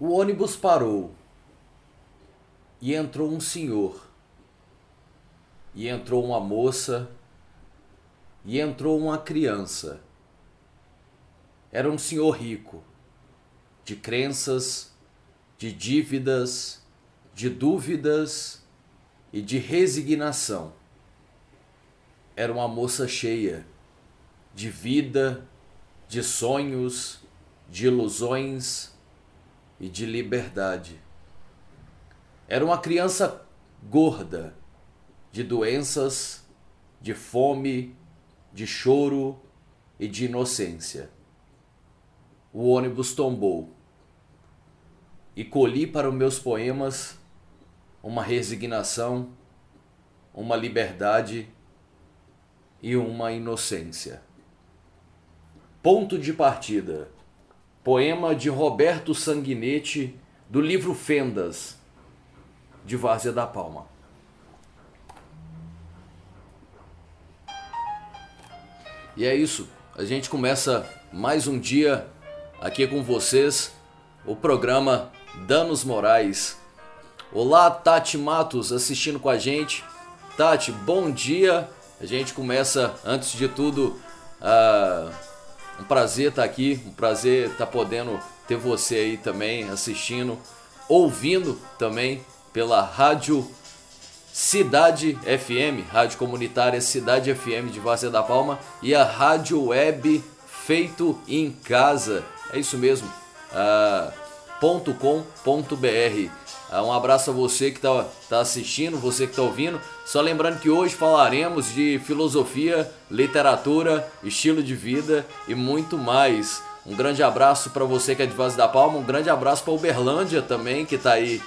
O ônibus parou e entrou um senhor, e entrou uma moça, e entrou uma criança. Era um senhor rico, de crenças, de dívidas, de dúvidas e de resignação. Era uma moça cheia de vida, de sonhos, de ilusões e de liberdade. Era uma criança gorda, de doenças, de fome, de choro e de inocência. O ônibus tombou e colhi para os meus poemas uma resignação, uma liberdade e uma inocência. Ponto de partida. Poema de Roberto Sanguinetti, do livro Fendas, de Várzea da Palma. E é isso. A gente começa mais um dia aqui com vocês, o programa Danos Morais. Olá, Tati Matos assistindo com a gente. Tati, bom dia. A gente começa, antes de tudo, uh, um prazer estar aqui, um prazer estar podendo ter você aí também assistindo, ouvindo também pela Rádio Cidade FM, Rádio Comunitária Cidade FM de Várzea da Palma e a Rádio Web Feito em Casa. É isso mesmo. Uh, .com.br. Ah, um abraço a você que está tá assistindo, você que está ouvindo. Só lembrando que hoje falaremos de filosofia, literatura, estilo de vida e muito mais. Um grande abraço para você que é de Vaz da Palma, um grande abraço para Uberlândia também que está aí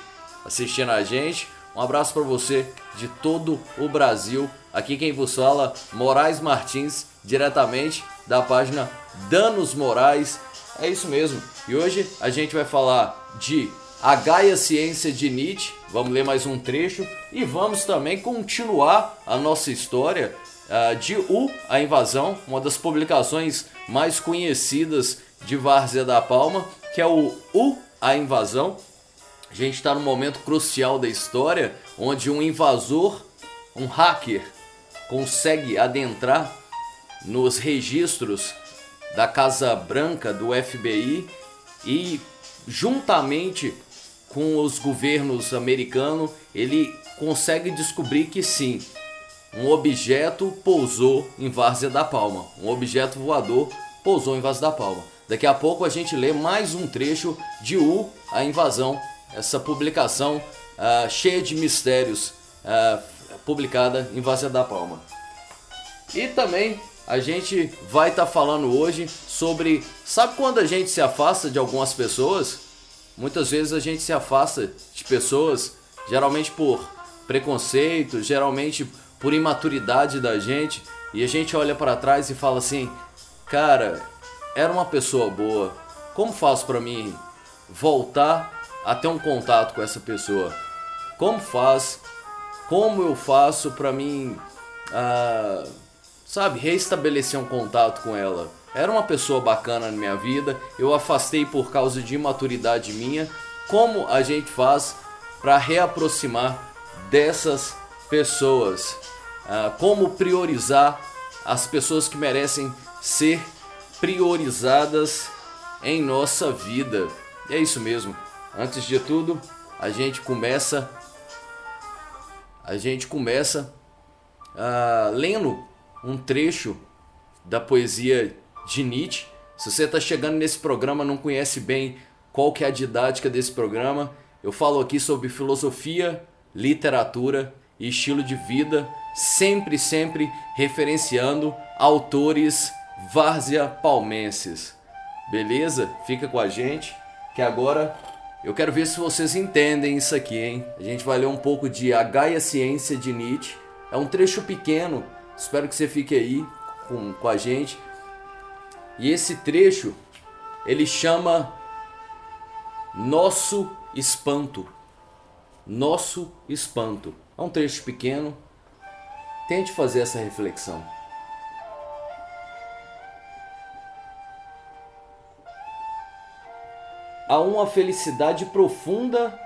assistindo a gente. Um abraço para você de todo o Brasil. Aqui quem vos fala, Moraes Martins, diretamente da página Danos Morais. É isso mesmo. E hoje a gente vai falar de a Gaia Ciência de Nietzsche. Vamos ler mais um trecho e vamos também continuar a nossa história uh, de U, a Invasão, uma das publicações mais conhecidas de Várzea da Palma, que é o U, a Invasão. A gente está num momento crucial da história onde um invasor, um hacker, consegue adentrar nos registros da Casa Branca do FBI e juntamente com os governos americanos, ele consegue descobrir que sim, um objeto pousou em Várzea da Palma, um objeto voador pousou em Várzea da Palma. Daqui a pouco a gente lê mais um trecho de U, a invasão, essa publicação uh, cheia de mistérios, uh, publicada em Várzea da Palma. E também a gente vai estar tá falando hoje sobre. Sabe quando a gente se afasta de algumas pessoas? Muitas vezes a gente se afasta de pessoas, geralmente por preconceito, geralmente por imaturidade da gente, e a gente olha para trás e fala assim: "Cara, era uma pessoa boa. Como faço para mim voltar a ter um contato com essa pessoa? Como faz? Como eu faço para mim uh, sabe, reestabelecer um contato com ela. Era uma pessoa bacana na minha vida, eu afastei por causa de imaturidade minha. Como a gente faz para reaproximar dessas pessoas? Ah, como priorizar as pessoas que merecem ser priorizadas em nossa vida? é isso mesmo. Antes de tudo, a gente começa a gente começa uh, lendo um trecho da poesia de Nietzsche. Se você está chegando nesse programa não conhece bem qual que é a didática desse programa, eu falo aqui sobre filosofia, literatura e estilo de vida, sempre, sempre referenciando autores várzea palmenses. Beleza? Fica com a gente, que agora eu quero ver se vocês entendem isso aqui, hein? A gente vai ler um pouco de A Gaia Ciência de Nietzsche. É um trecho pequeno, Espero que você fique aí com, com a gente. E esse trecho ele chama Nosso Espanto. Nosso Espanto. É um trecho pequeno. Tente fazer essa reflexão. há uma felicidade profunda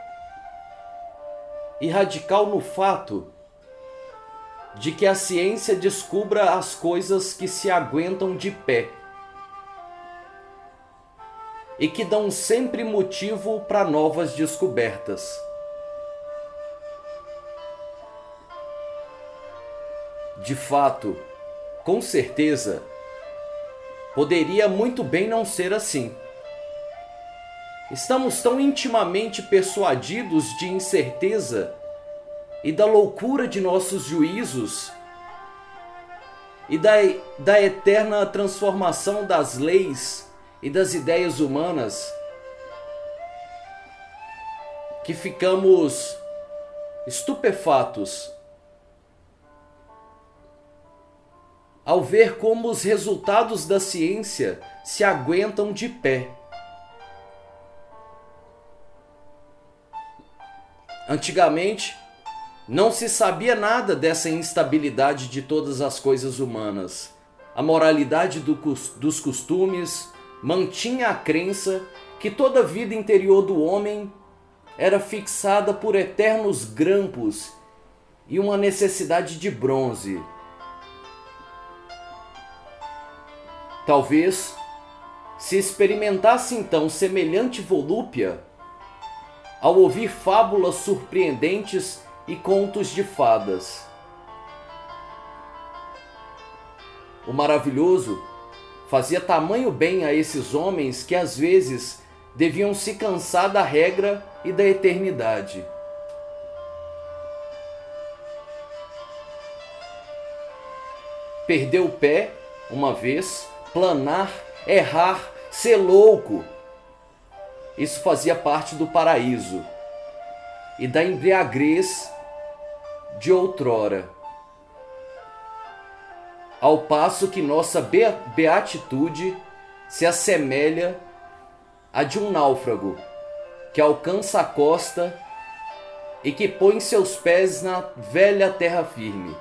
e radical no fato de que a ciência descubra as coisas que se aguentam de pé e que dão sempre motivo para novas descobertas. De fato, com certeza, poderia muito bem não ser assim. Estamos tão intimamente persuadidos de incerteza e da loucura de nossos juízos e da, da eterna transformação das leis e das ideias humanas que ficamos estupefatos ao ver como os resultados da ciência se aguentam de pé. Antigamente, não se sabia nada dessa instabilidade de todas as coisas humanas. A moralidade do, dos costumes mantinha a crença que toda a vida interior do homem era fixada por eternos grampos e uma necessidade de bronze. Talvez, se experimentasse então semelhante volúpia, ao ouvir fábulas surpreendentes e contos de fadas. O maravilhoso fazia tamanho bem a esses homens que às vezes deviam se cansar da regra e da eternidade. Perder o pé uma vez, planar, errar, ser louco. Isso fazia parte do paraíso e da embriaguez de outrora. Ao passo que nossa beatitude se assemelha à de um náufrago que alcança a costa e que põe seus pés na velha terra firme,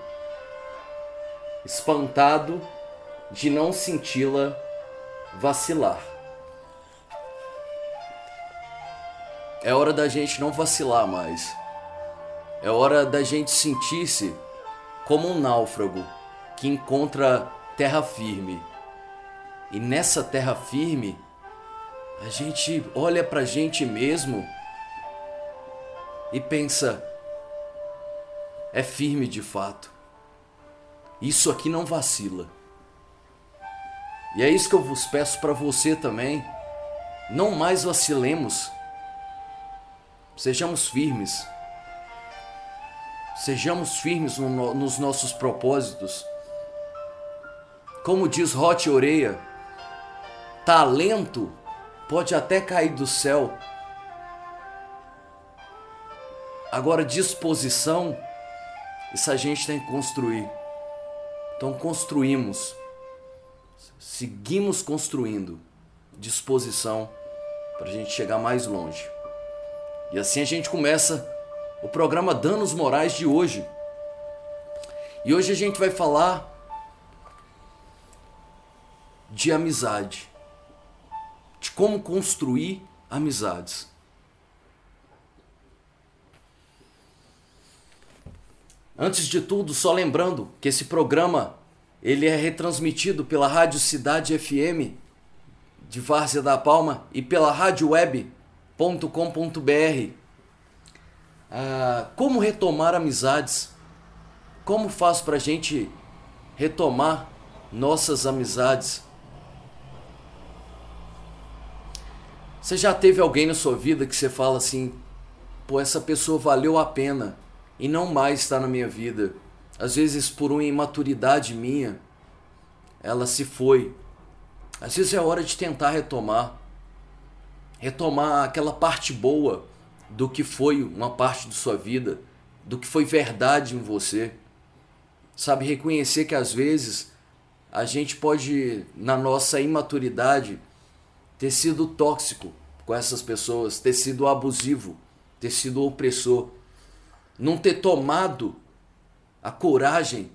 espantado de não senti-la vacilar. É hora da gente não vacilar mais. É hora da gente sentir-se como um náufrago que encontra terra firme. E nessa terra firme, a gente olha pra gente mesmo e pensa: é firme de fato. Isso aqui não vacila. E é isso que eu vos peço para você também. Não mais vacilemos. Sejamos firmes. Sejamos firmes no, nos nossos propósitos. Como diz Rote Oreia, talento pode até cair do céu. Agora, disposição, isso a gente tem que construir. Então, construímos, seguimos construindo disposição para a gente chegar mais longe. E assim a gente começa o programa Danos Morais de hoje. E hoje a gente vai falar de amizade, de como construir amizades. Antes de tudo, só lembrando que esse programa ele é retransmitido pela Rádio Cidade FM de Várzea da Palma e pela rádio web.com.br ah, como retomar amizades? Como faz para a gente retomar nossas amizades? Você já teve alguém na sua vida que você fala assim, pô, essa pessoa valeu a pena e não mais está na minha vida. Às vezes por uma imaturidade minha, ela se foi. Às vezes é hora de tentar retomar. Retomar aquela parte boa do que foi uma parte de sua vida, do que foi verdade em você. Sabe, reconhecer que às vezes a gente pode, na nossa imaturidade, ter sido tóxico com essas pessoas, ter sido abusivo, ter sido opressor, não ter tomado a coragem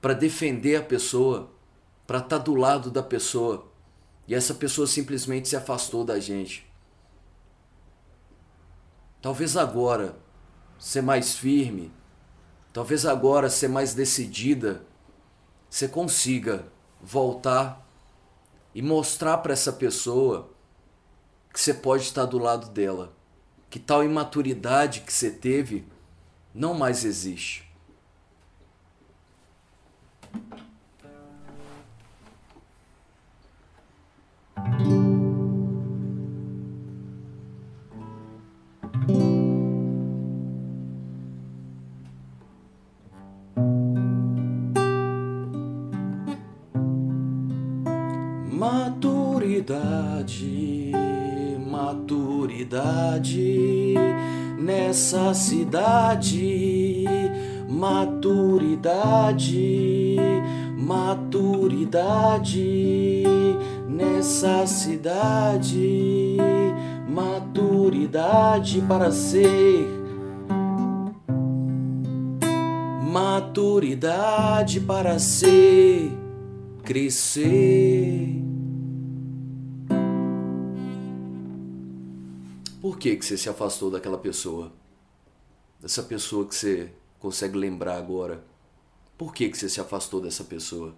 para defender a pessoa, para estar tá do lado da pessoa, e essa pessoa simplesmente se afastou da gente. Talvez agora ser mais firme, talvez agora ser mais decidida, você consiga voltar e mostrar para essa pessoa que você pode estar do lado dela, que tal imaturidade que você teve não mais existe. Maturidade, maturidade nessa cidade, maturidade, maturidade nessa cidade, maturidade para ser. Maturidade para ser, crescer. Por que, que você se afastou daquela pessoa? Dessa pessoa que você consegue lembrar agora. Por que, que você se afastou dessa pessoa?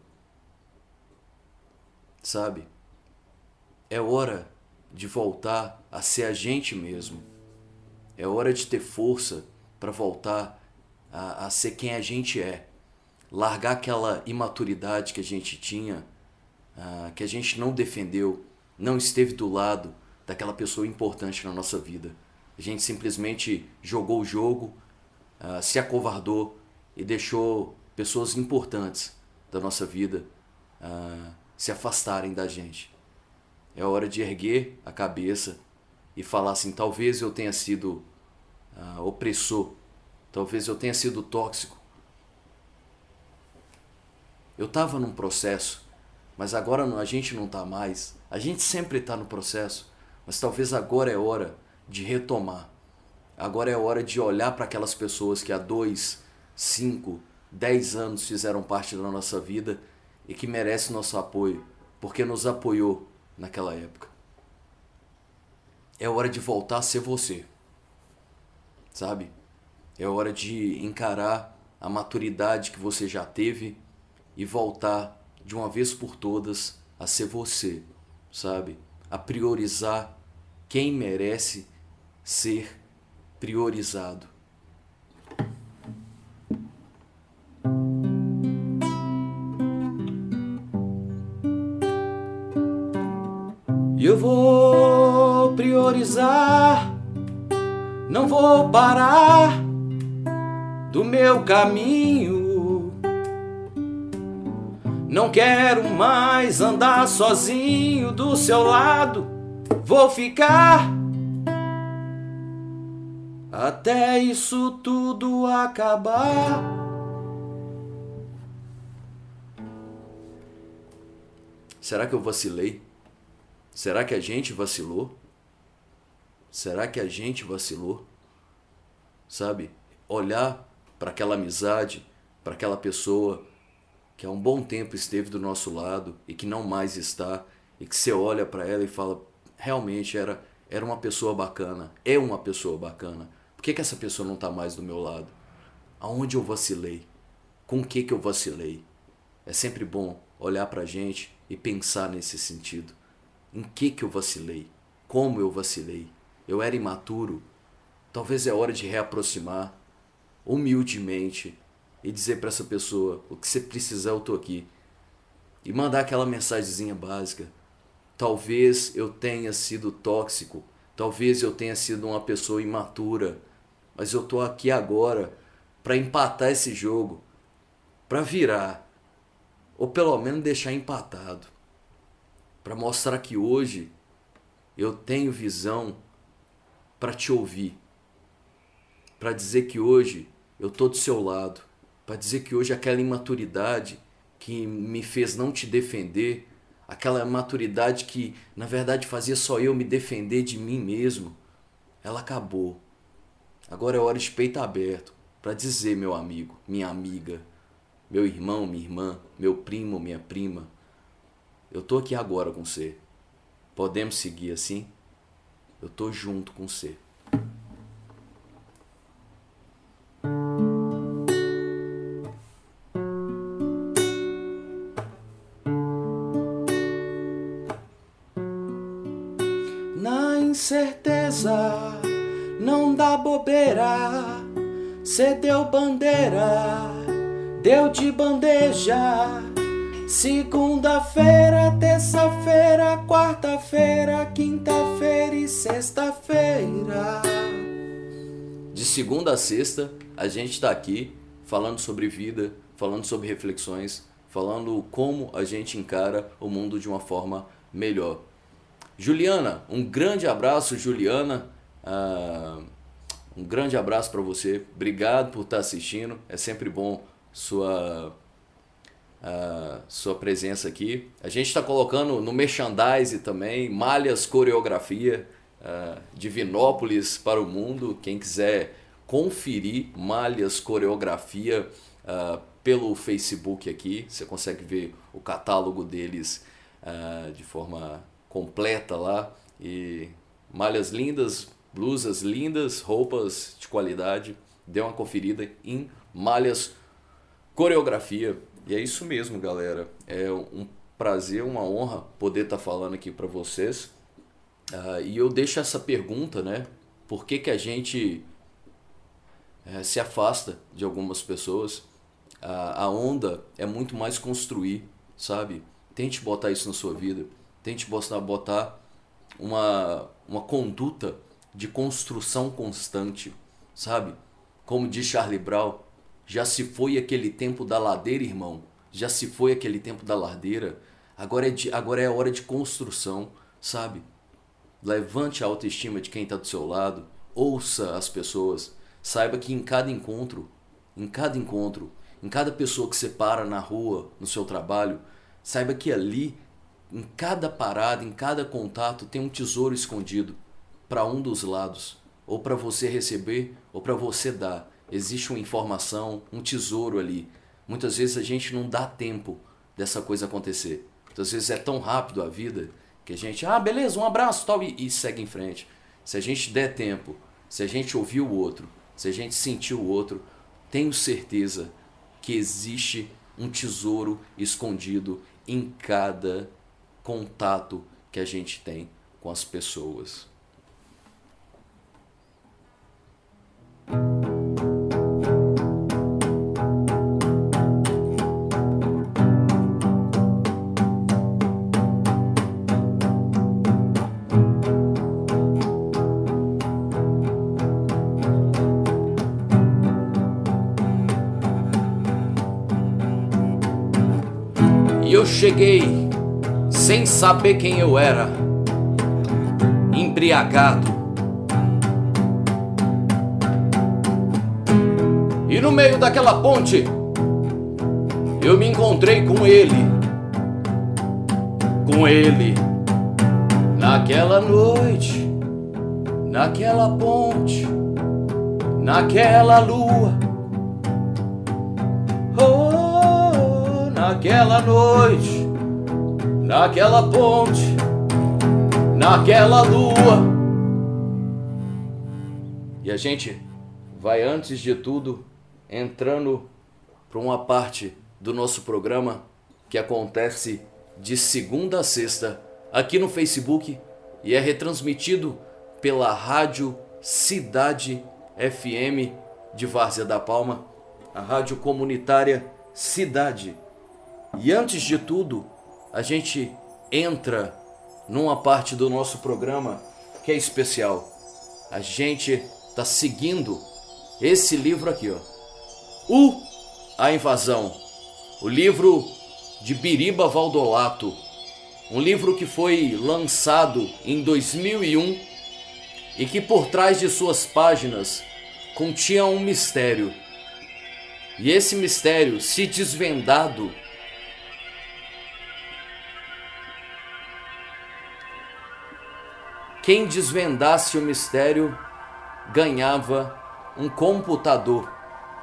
Sabe? É hora de voltar a ser a gente mesmo. É hora de ter força para voltar a, a, ser quem a gente é. Largar aquela imaturidade que a gente tinha, uh, que a gente não defendeu, não esteve do lado daquela pessoa importante na nossa vida. A gente simplesmente jogou o jogo, uh, se acovardou e deixou pessoas importantes da nossa vida uh, se afastarem da gente. É hora de erguer a cabeça e falar assim: talvez eu tenha sido uh, opressor, talvez eu tenha sido tóxico. Eu estava num processo, mas agora a gente não está mais. A gente sempre está no processo. Mas talvez agora é hora de retomar. Agora é hora de olhar para aquelas pessoas que há dois, cinco, dez anos fizeram parte da nossa vida e que merecem nosso apoio, porque nos apoiou naquela época. É hora de voltar a ser você. Sabe? É hora de encarar a maturidade que você já teve e voltar de uma vez por todas a ser você, sabe? A priorizar quem merece ser priorizado. Eu vou priorizar, não vou parar do meu caminho. Não quero mais andar sozinho do seu lado. Vou ficar até isso tudo acabar. Será que eu vacilei? Será que a gente vacilou? Será que a gente vacilou? Sabe? Olhar para aquela amizade, para aquela pessoa que há um bom tempo esteve do nosso lado e que não mais está, e que você olha para ela e fala: realmente era, era uma pessoa bacana, é uma pessoa bacana. Por que, que essa pessoa não está mais do meu lado? Aonde eu vacilei? Com o que, que eu vacilei? É sempre bom olhar para a gente e pensar nesse sentido. Em que, que eu vacilei? Como eu vacilei? Eu era imaturo? Talvez é hora de reaproximar humildemente e dizer para essa pessoa: o que você precisar, eu tô aqui. E mandar aquela mensagenzinha básica. Talvez eu tenha sido tóxico, talvez eu tenha sido uma pessoa imatura, mas eu tô aqui agora para empatar esse jogo, para virar, ou pelo menos deixar empatado, para mostrar que hoje eu tenho visão para te ouvir, para dizer que hoje eu tô do seu lado para dizer que hoje aquela imaturidade que me fez não te defender, aquela maturidade que na verdade fazia só eu me defender de mim mesmo, ela acabou. Agora é hora de peito aberto para dizer, meu amigo, minha amiga, meu irmão, minha irmã, meu primo, minha prima, eu tô aqui agora com você. Podemos seguir assim? Eu tô junto com você. Cê deu bandeira, deu de bandeja. Segunda-feira, terça-feira, quarta-feira, quinta-feira e sexta-feira. De segunda a sexta, a gente está aqui falando sobre vida, falando sobre reflexões, falando como a gente encara o mundo de uma forma melhor. Juliana, um grande abraço, Juliana. Uh, um grande abraço para você. Obrigado por estar assistindo. É sempre bom sua uh, sua presença aqui. A gente está colocando no merchandise também malhas coreografia uh, de Vinópolis para o mundo. Quem quiser conferir malhas coreografia uh, pelo Facebook aqui, você consegue ver o catálogo deles de forma completa lá e malhas lindas, blusas lindas, roupas de qualidade. Dê uma conferida em malhas coreografia. E é isso mesmo, galera. É um prazer, uma honra poder estar tá falando aqui para vocês. Uh, e eu deixo essa pergunta, né? Por que, que a gente é, se afasta de algumas pessoas? Uh, a onda é muito mais construir, sabe? Tente botar isso na sua vida. Tente botar, botar uma, uma conduta de construção constante, sabe? Como diz Charlie Brown, já se foi aquele tempo da ladeira, irmão. Já se foi aquele tempo da ladeira. Agora é, de, agora é a hora de construção, sabe? Levante a autoestima de quem está do seu lado. Ouça as pessoas. Saiba que em cada encontro, em cada encontro, em cada pessoa que você para na rua, no seu trabalho, saiba que ali, em cada parada, em cada contato, tem um tesouro escondido para um dos lados, ou para você receber, ou para você dar existe uma informação, um tesouro ali. Muitas vezes a gente não dá tempo dessa coisa acontecer. Muitas vezes é tão rápido a vida que a gente, ah, beleza, um abraço tal, e, e segue em frente. Se a gente der tempo, se a gente ouvir o outro, se a gente sentir o outro, tenho certeza que existe um tesouro escondido em cada contato que a gente tem com as pessoas. Cheguei sem saber quem eu era, embriagado. E no meio daquela ponte, eu me encontrei com ele. Com ele. Naquela noite, naquela ponte, naquela lua naquela noite, naquela ponte, naquela lua. E a gente vai, antes de tudo, entrando para uma parte do nosso programa que acontece de segunda a sexta aqui no Facebook e é retransmitido pela Rádio Cidade FM de Várzea da Palma, a rádio comunitária Cidade e antes de tudo, a gente entra numa parte do nosso programa que é especial. A gente está seguindo esse livro aqui, ó. O A Invasão. O livro de Biriba Valdolato. Um livro que foi lançado em 2001 e que por trás de suas páginas continha um mistério. E esse mistério, se desvendado, Quem desvendasse o mistério ganhava um computador.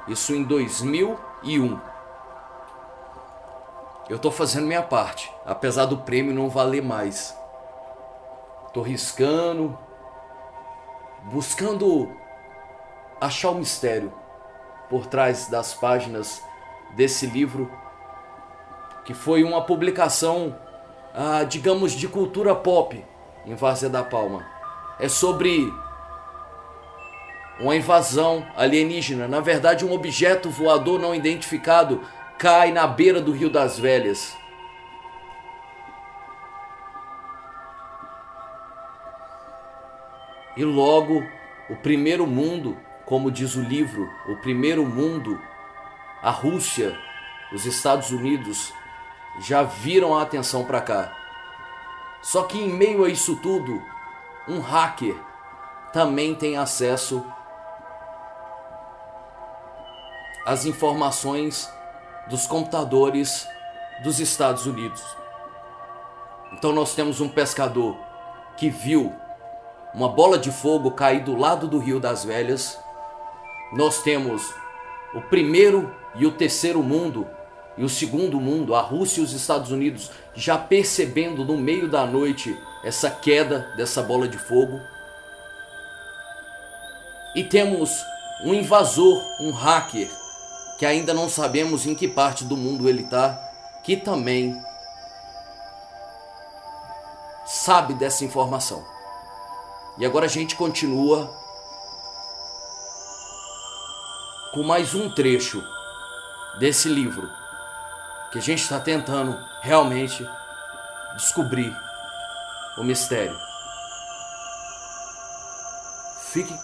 Isso em 2001. Eu estou fazendo minha parte, apesar do prêmio não valer mais. Estou riscando, buscando achar o mistério por trás das páginas desse livro, que foi uma publicação, ah, digamos, de cultura pop em Várzea da Palma. é sobre uma invasão alienígena. Na verdade, um objeto voador não identificado cai na beira do Rio das Velhas. E logo, o primeiro mundo, como diz o livro, o primeiro mundo, a Rússia, os Estados Unidos, já viram a atenção para cá. Só que em meio a isso tudo, um hacker também tem acesso às informações dos computadores dos Estados Unidos. Então nós temos um pescador que viu uma bola de fogo cair do lado do Rio das Velhas. Nós temos o primeiro e o terceiro mundo e o segundo mundo, a Rússia e os Estados Unidos, já percebendo no meio da noite essa queda dessa bola de fogo. E temos um invasor, um hacker, que ainda não sabemos em que parte do mundo ele está, que também sabe dessa informação. E agora a gente continua com mais um trecho desse livro que a gente está tentando realmente descobrir o mistério. Fique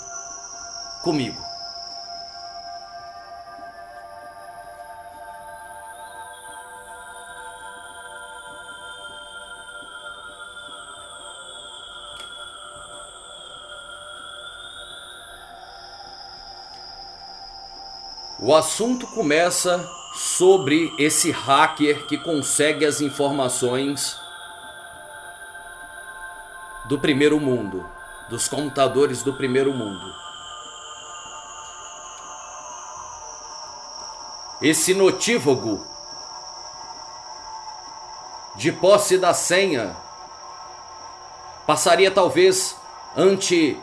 comigo. O assunto começa sobre esse hacker que consegue as informações do primeiro mundo, dos computadores do primeiro mundo. Esse notívago de posse da senha passaria talvez ante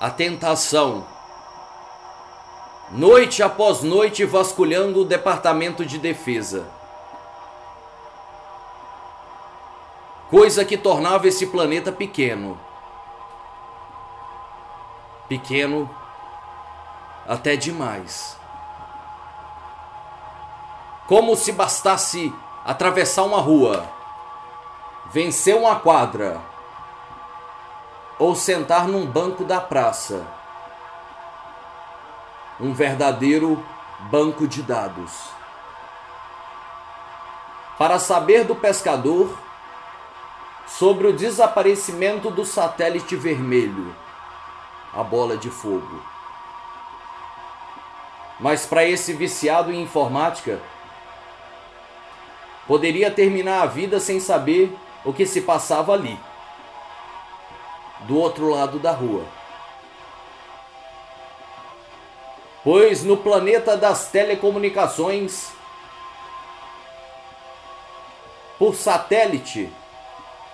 a tentação noite após noite vasculhando o Departamento de Defesa. Coisa que tornava esse planeta pequeno. Pequeno até demais. Como se bastasse atravessar uma rua, vencer uma quadra ou sentar num banco da praça um verdadeiro banco de dados. Para saber do pescador sobre o desaparecimento do satélite vermelho, a bola de fogo. Mas para esse viciado em informática, poderia terminar a vida sem saber o que se passava ali, do outro lado da rua. Pois no planeta das telecomunicações, por satélite,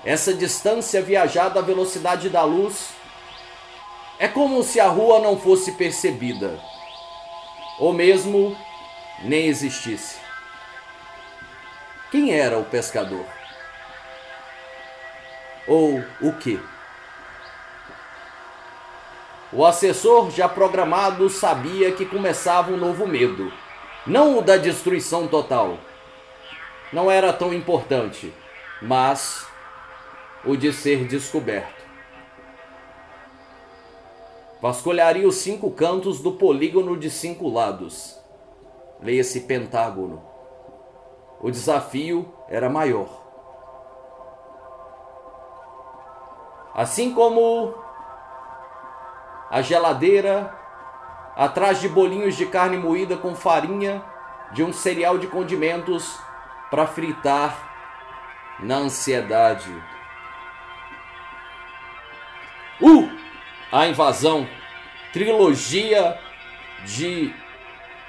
essa distância viajada à velocidade da luz é como se a rua não fosse percebida, ou mesmo nem existisse. Quem era o pescador? Ou o que? O assessor já programado sabia que começava um novo medo, não o da destruição total. Não era tão importante, mas o de ser descoberto. Vasculharia os cinco cantos do polígono de cinco lados. Leia-se pentágono. O desafio era maior. Assim como a geladeira, atrás de bolinhos de carne moída com farinha, de um cereal de condimentos para fritar na ansiedade. Uh! A invasão, trilogia de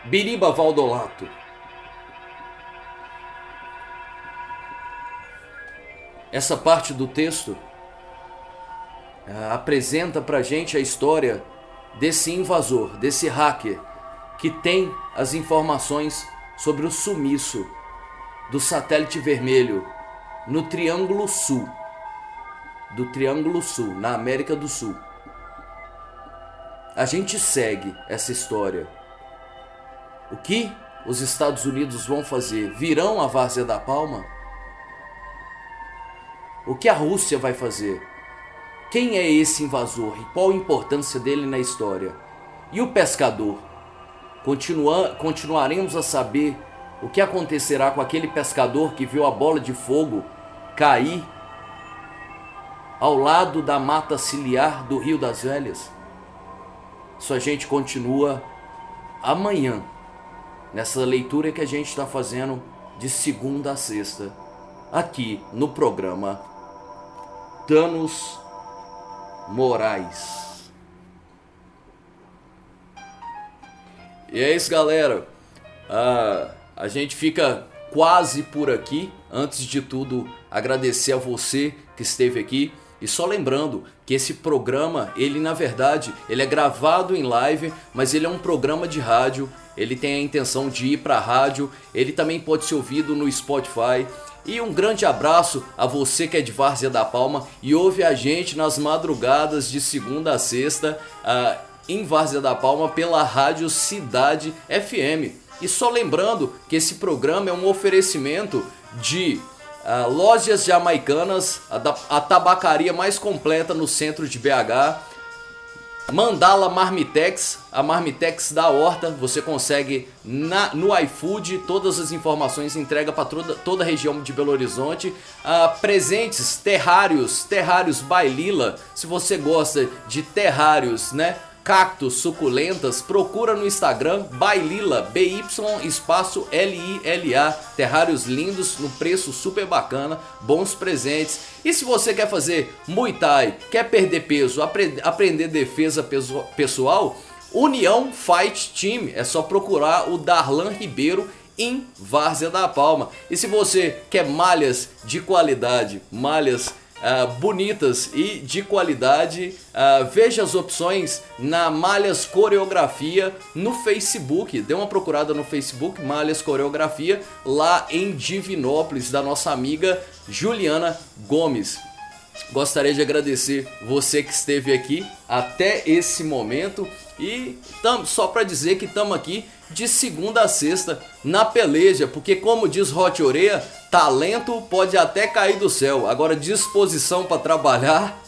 Biriba Valdolato. Essa parte do texto uh, apresenta pra gente a história desse invasor, desse hacker que tem as informações sobre o sumiço do satélite vermelho no Triângulo Sul. do Triângulo Sul, na América do Sul. A gente segue essa história. O que os Estados Unidos vão fazer? Virão a Várzea da Palma? O que a Rússia vai fazer? Quem é esse invasor e qual a importância dele na história? E o pescador? Continua, continuaremos a saber o que acontecerá com aquele pescador que viu a bola de fogo cair ao lado da mata ciliar do Rio das Velhas? Só a gente continua amanhã, nessa leitura que a gente está fazendo de segunda a sexta, aqui no programa Danos Morais. E é isso, galera. Ah, a gente fica quase por aqui. Antes de tudo, agradecer a você que esteve aqui. E só lembrando que esse programa, ele na verdade, ele é gravado em live, mas ele é um programa de rádio. Ele tem a intenção de ir para a rádio. Ele também pode ser ouvido no Spotify. E um grande abraço a você que é de Várzea da Palma e ouve a gente nas madrugadas de segunda a sexta uh, em Várzea da Palma pela Rádio Cidade FM. E só lembrando que esse programa é um oferecimento de uh, lojas jamaicanas, a, da, a tabacaria mais completa no centro de BH. Mandala Marmitex, a Marmitex da Horta, você consegue na, no iFood todas as informações, entrega para toda, toda a região de Belo Horizonte. Uh, presentes, terrários, terrários Bailila, se você gosta de terrários, né? Cactos suculentas, procura no Instagram Bailila, BY espaço L-I-L-A, terrários lindos, no preço super bacana, bons presentes. E se você quer fazer Muay Thai, quer perder peso, apre aprender defesa pessoal, União Fight Team, é só procurar o Darlan Ribeiro em Várzea da Palma. E se você quer malhas de qualidade, malhas uh, bonitas e de qualidade. Uh, veja as opções na Malhas Coreografia no Facebook. Dê uma procurada no Facebook, Malhas Coreografia, lá em Divinópolis, da nossa amiga Juliana Gomes. Gostaria de agradecer você que esteve aqui até esse momento e tam, só para dizer que estamos aqui de segunda a sexta na peleja, porque como diz Hot Oreia, talento pode até cair do céu, agora disposição para trabalhar,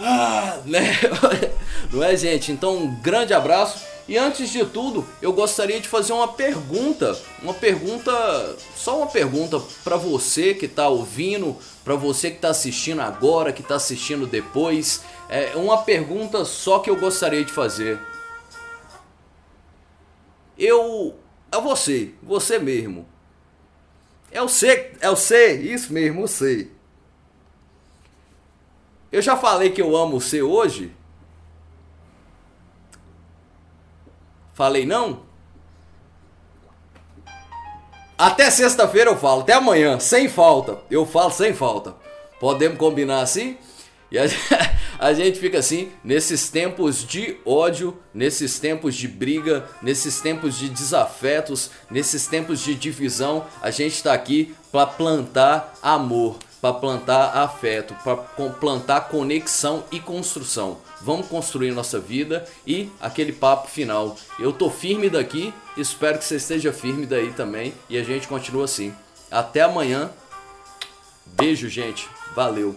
ah, né? Não é, gente? Então, um grande abraço. E antes de tudo, eu gostaria de fazer uma pergunta, uma pergunta, só uma pergunta para você que está ouvindo, para você que está assistindo agora, que está assistindo depois, é uma pergunta só que eu gostaria de fazer. Eu. É você, você mesmo. É o C, é o C, isso mesmo, o C. Eu já falei que eu amo C hoje? Falei não? Até sexta-feira eu falo, até amanhã, sem falta. Eu falo sem falta. Podemos combinar assim? E a, a gente fica assim, nesses tempos de ódio, nesses tempos de briga, nesses tempos de desafetos, nesses tempos de divisão, a gente está aqui para plantar amor, para plantar afeto, para plantar conexão e construção. Vamos construir nossa vida e aquele papo final. Eu tô firme daqui, espero que você esteja firme daí também e a gente continua assim. Até amanhã. Beijo, gente. Valeu.